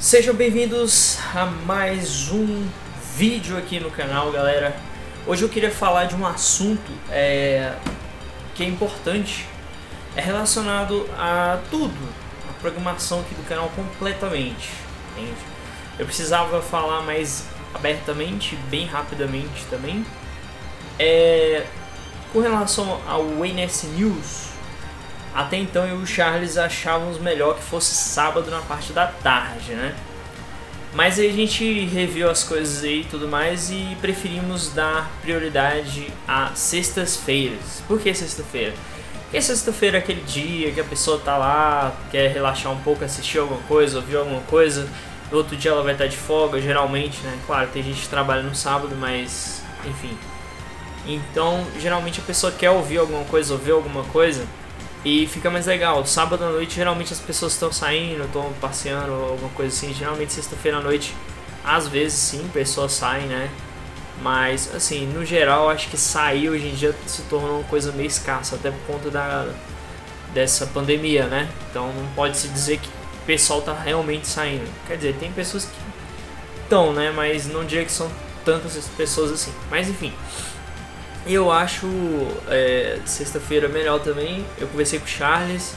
Sejam bem-vindos a mais um vídeo aqui no canal, galera. Hoje eu queria falar de um assunto é, que é importante, é relacionado a tudo, a programação aqui do canal completamente, entende? Eu precisava falar mais abertamente, bem rapidamente também, é, com relação ao NS News, até então eu e o Charles achávamos melhor que fosse sábado na parte da tarde, né? Mas aí a gente reviu as coisas aí e tudo mais e preferimos dar prioridade a sextas-feiras. Por que sexta-feira? Porque sexta-feira é aquele dia que a pessoa tá lá, quer relaxar um pouco, assistir alguma coisa, ouvir alguma coisa. No outro dia ela vai estar de folga, geralmente, né? Claro, tem gente que trabalha no sábado, mas enfim. Então, geralmente a pessoa quer ouvir alguma coisa, ouvir alguma coisa e fica mais legal. Sábado à noite, geralmente as pessoas estão saindo, estão passeando, alguma coisa assim. Geralmente, sexta-feira à noite, às vezes sim, pessoas saem, né? Mas, assim, no geral, acho que sair hoje em dia se tornou uma coisa meio escassa, até por conta da, dessa pandemia, né? Então, não pode se dizer que o pessoal tá realmente saindo. Quer dizer, tem pessoas que estão, né? Mas não diria que são tantas pessoas assim. Mas, enfim. Eu acho é, sexta-feira melhor também. Eu conversei com o Charles.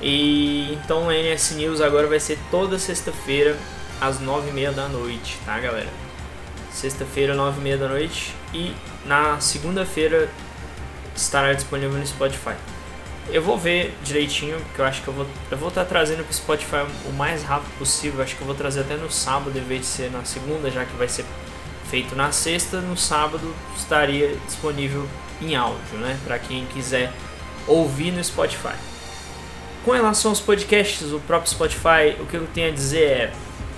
E então o NS News agora vai ser toda sexta-feira às nove e meia da noite, tá galera? Sexta-feira, nove e meia da noite. E na segunda-feira estará disponível no Spotify. Eu vou ver direitinho, porque eu acho que eu vou eu vou estar tá trazendo para o Spotify o mais rápido possível. Acho que eu vou trazer até no sábado, em vez de ser na segunda, já que vai ser feito na sexta, no sábado estaria disponível em áudio, né? Para quem quiser ouvir no Spotify. Com relação aos podcasts, o próprio Spotify, o que eu tenho a dizer é: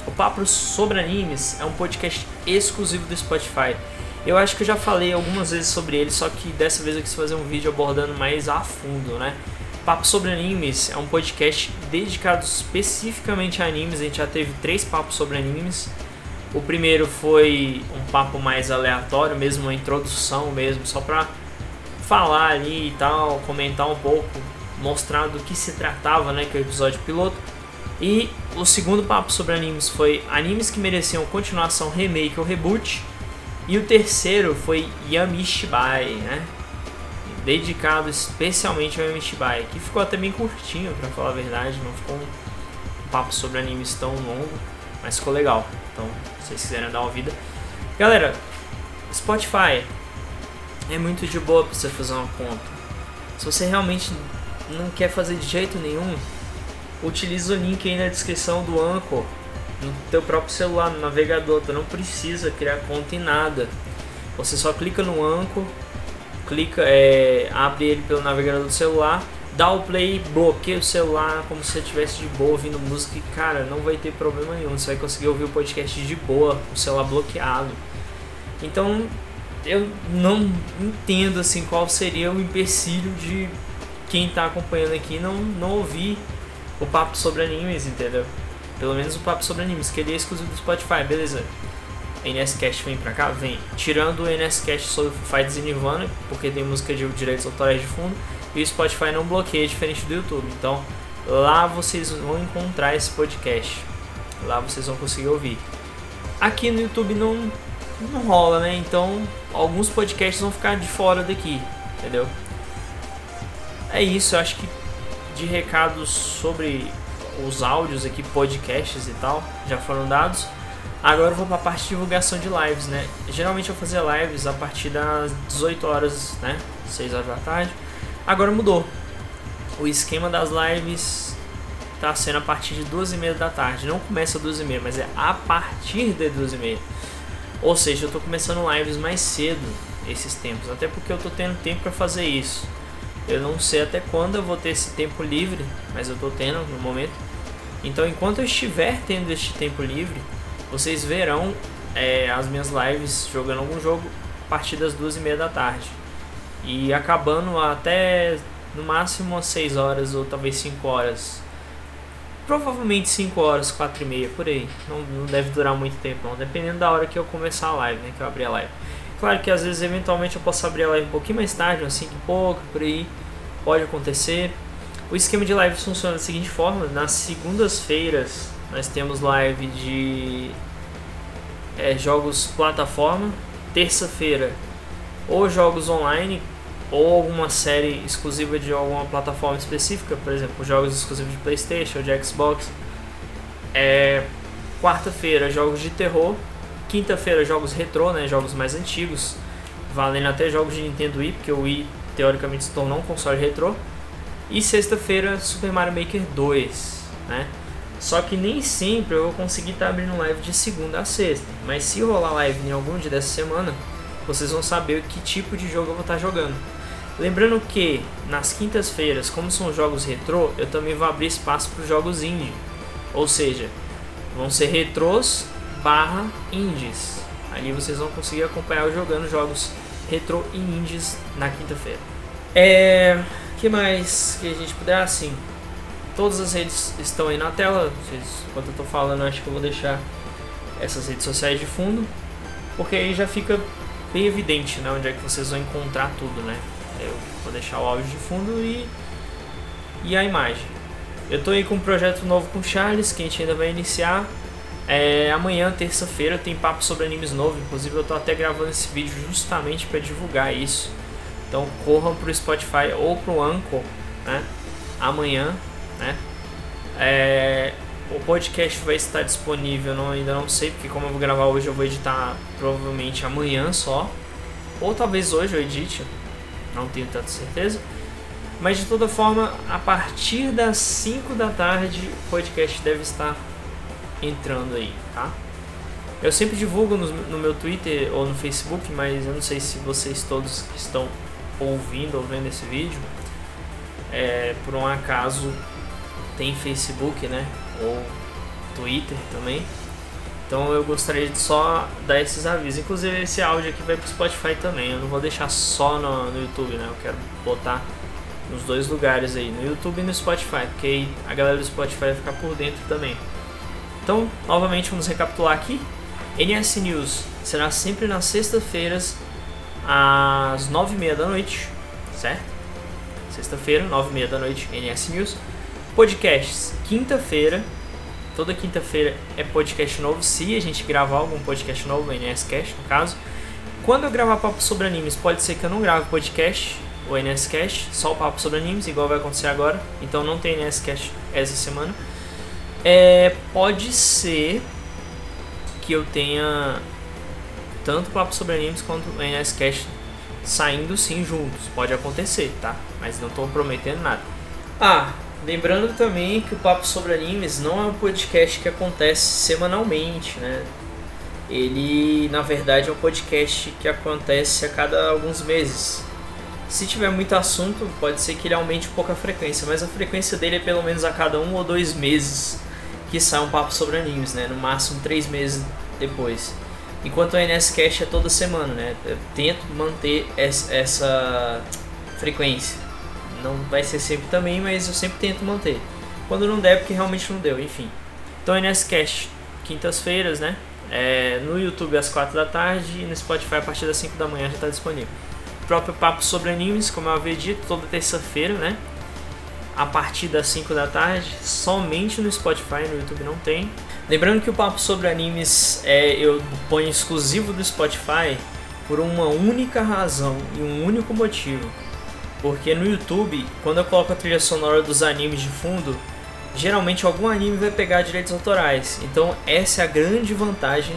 o Papo sobre Animes é um podcast exclusivo do Spotify. Eu acho que eu já falei algumas vezes sobre ele, só que dessa vez eu quis fazer um vídeo abordando mais a fundo, né? Papo sobre Animes é um podcast dedicado especificamente a animes. A gente já teve três papos sobre animes. O primeiro foi um papo mais aleatório, mesmo uma introdução mesmo, só pra falar ali e tal, comentar um pouco, mostrar do que se tratava, né, que é o episódio piloto. E o segundo papo sobre animes foi animes que mereciam continuação, remake ou reboot. E o terceiro foi Yamishibai, né? Dedicado especialmente ao Yamishibai, que ficou até bem curtinho, para falar a verdade, não ficou um papo sobre animes tão longo, mas ficou legal. Então, se vocês quiserem dar uma vida. Galera, Spotify é muito de boa para você fazer uma conta. Se você realmente não quer fazer de jeito nenhum, utilize o link aí na descrição do Anchor no teu próprio celular, no navegador. Tu não precisa criar conta em nada. Você só clica no Anchor, clica, é, abre ele pelo navegador do celular dá o play, bloqueia o celular como se você estivesse de boa ouvindo música e cara, não vai ter problema nenhum, você vai conseguir ouvir o podcast de boa, o celular bloqueado. Então, eu não entendo assim qual seria o empecilho de quem está acompanhando aqui não, não ouvir o papo sobre animes, entendeu? Pelo menos o papo sobre animes, que ele é exclusivo do Spotify, beleza. NSCast vem pra cá? Vem. Tirando o NSCast sobre Fights e Nirvana, porque tem música de direitos autorais de fundo e o Spotify não bloqueia, diferente do YouTube. Então lá vocês vão encontrar esse podcast. Lá vocês vão conseguir ouvir. Aqui no YouTube não, não rola, né? Então alguns podcasts vão ficar de fora daqui, entendeu? É isso, eu acho que de recados sobre os áudios aqui, podcasts e tal, já foram dados. Agora eu vou para a parte de divulgação de lives, né? Geralmente eu fazia lives a partir das 18 horas, né? 6 horas da tarde. Agora mudou. O esquema das lives está sendo a partir de duas e meia da tarde. Não começa às duas e meia, mas é a partir de duas e meia. Ou seja, eu estou começando lives mais cedo esses tempos, até porque eu estou tendo tempo para fazer isso. Eu não sei até quando eu vou ter esse tempo livre, mas eu estou tendo no momento. Então, enquanto eu estiver tendo este tempo livre, vocês verão é, as minhas lives jogando algum jogo a partir das duas e meia da tarde e acabando até no máximo umas 6 horas ou talvez 5 horas. Provavelmente 5 horas, 4 e meia, por aí. Não, não deve durar muito tempo não, dependendo da hora que eu começar a live, né, que eu abrir a live. Claro que às vezes eventualmente eu posso abrir a live um pouquinho mais tarde, umas 5 e pouco, por aí. Pode acontecer. O esquema de live funciona da seguinte forma, nas segundas-feiras nós temos live de é, jogos plataforma. Terça-feira, ou jogos online, ou alguma série exclusiva de alguma plataforma específica, por exemplo, jogos exclusivos de PlayStation, de Xbox. É, Quarta-feira, jogos de terror. Quinta-feira, jogos retrô, né, jogos mais antigos, valendo até jogos de Nintendo Wii, porque o Wii teoricamente se tornou um console retrô. E sexta-feira, Super Mario Maker 2, né? Só que nem sempre eu vou conseguir estar tá abrindo live de segunda a sexta. Mas se rolar live em algum dia dessa semana, vocês vão saber que tipo de jogo eu vou estar jogando. Lembrando que nas quintas-feiras, como são jogos retrô, eu também vou abrir espaço para os jogos indie. Ou seja, vão ser retrôs barra indies. Ali vocês vão conseguir acompanhar eu jogando jogos retrô e indies na quinta-feira. É. que mais que a gente puder? Assim, todas as redes estão aí na tela. Vocês, enquanto eu estou falando, acho que eu vou deixar essas redes sociais de fundo, porque aí já fica bem evidente né, onde é que vocês vão encontrar tudo, né? Eu vou deixar o áudio de fundo e, e a imagem. Eu tô aí com um projeto novo com o Charles, que a gente ainda vai iniciar. É, amanhã, terça-feira, tem papo sobre animes novo. Inclusive, eu tô até gravando esse vídeo justamente para divulgar isso. Então, corram pro Spotify ou pro Anchor, né? Amanhã, né? É, o podcast vai estar disponível, não, ainda não sei, porque como eu vou gravar hoje, eu vou editar provavelmente amanhã só. Ou talvez hoje eu edite, não tenho tanta certeza. Mas de toda forma, a partir das 5 da tarde, o podcast deve estar entrando aí, tá? Eu sempre divulgo no, no, meu Twitter ou no Facebook, mas eu não sei se vocês todos que estão ouvindo ou vendo esse vídeo, é, por um acaso tem Facebook, né? Ou Twitter também. Então eu gostaria de só dar esses avisos. Inclusive esse áudio aqui vai pro Spotify também. Eu não vou deixar só no, no YouTube, né? Eu quero botar nos dois lugares aí, no YouTube e no Spotify, porque aí a galera do Spotify vai ficar por dentro também. Então, novamente vamos recapitular aqui. NS News será sempre nas sextas-feiras às nove e meia da noite, certo? Sexta-feira, nove e meia da noite, NS News. Podcasts, quinta-feira. Toda quinta-feira é podcast novo, se a gente gravar algum podcast novo, NS Cast no caso. Quando eu gravar papo sobre animes, pode ser que eu não grave podcast, o NSCast, só o papo sobre animes, igual vai acontecer agora. Então não tem NSCast essa semana. É, pode ser que eu tenha tanto papo sobre animes quanto o NSCast saindo sim juntos. Pode acontecer, tá? Mas não estou prometendo nada. Ah, lembrando também que o Papo sobre Animes não é um podcast que acontece semanalmente, né? Ele, na verdade, é um podcast que acontece a cada alguns meses. Se tiver muito assunto, pode ser que ele aumente um pouco a frequência, mas a frequência dele é pelo menos a cada um ou dois meses que sai um papo sobre animes, né? No máximo três meses depois. Enquanto o NSCast é toda semana, né? Eu tento manter essa frequência. Não vai ser sempre também, mas eu sempre tento manter. Quando não der, porque realmente não deu, enfim. Então o NSCast, quintas-feiras, né? É, no YouTube às quatro da tarde e no Spotify a partir das 5 da manhã já está disponível próprio papo sobre animes, como eu havia dito, toda terça-feira, né? A partir das 5 da tarde, somente no Spotify, no YouTube não tem. Lembrando que o papo sobre animes é, eu ponho exclusivo do Spotify por uma única razão e um único motivo. Porque no YouTube, quando eu coloco a trilha sonora dos animes de fundo, geralmente algum anime vai pegar direitos autorais. Então essa é a grande vantagem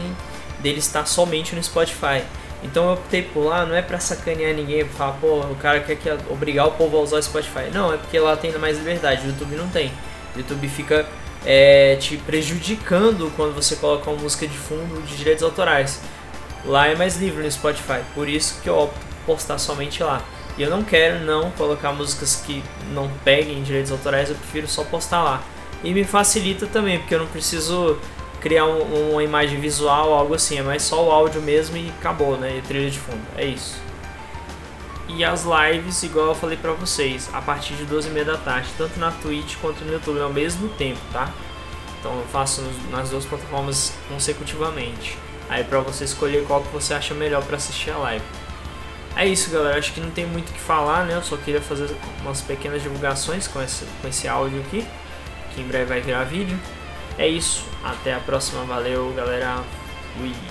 dele estar somente no Spotify. Então eu optei por lá, não é pra sacanear ninguém, pra falar, pô, o cara quer que obrigar o povo a usar o Spotify. Não, é porque lá tem mais liberdade, o YouTube não tem. O YouTube fica é, te prejudicando quando você coloca uma música de fundo de direitos autorais. Lá é mais livre no Spotify, por isso que eu opto por postar somente lá. E eu não quero não colocar músicas que não peguem direitos autorais, eu prefiro só postar lá. E me facilita também, porque eu não preciso criar um, uma imagem visual, algo assim, é mais só o áudio mesmo e acabou, né? E trilha de fundo, é isso. E as lives, igual eu falei pra vocês, a partir de 12h30 da tarde, tanto na Twitch quanto no YouTube ao mesmo tempo, tá? Então eu faço nas duas plataformas consecutivamente. Aí pra você escolher qual que você acha melhor para assistir a live. É isso, galera. Acho que não tem muito o que falar, né? Eu só queria fazer umas pequenas divulgações com esse, com esse áudio aqui, que em breve vai virar vídeo. É isso, até a próxima, valeu galera, fui!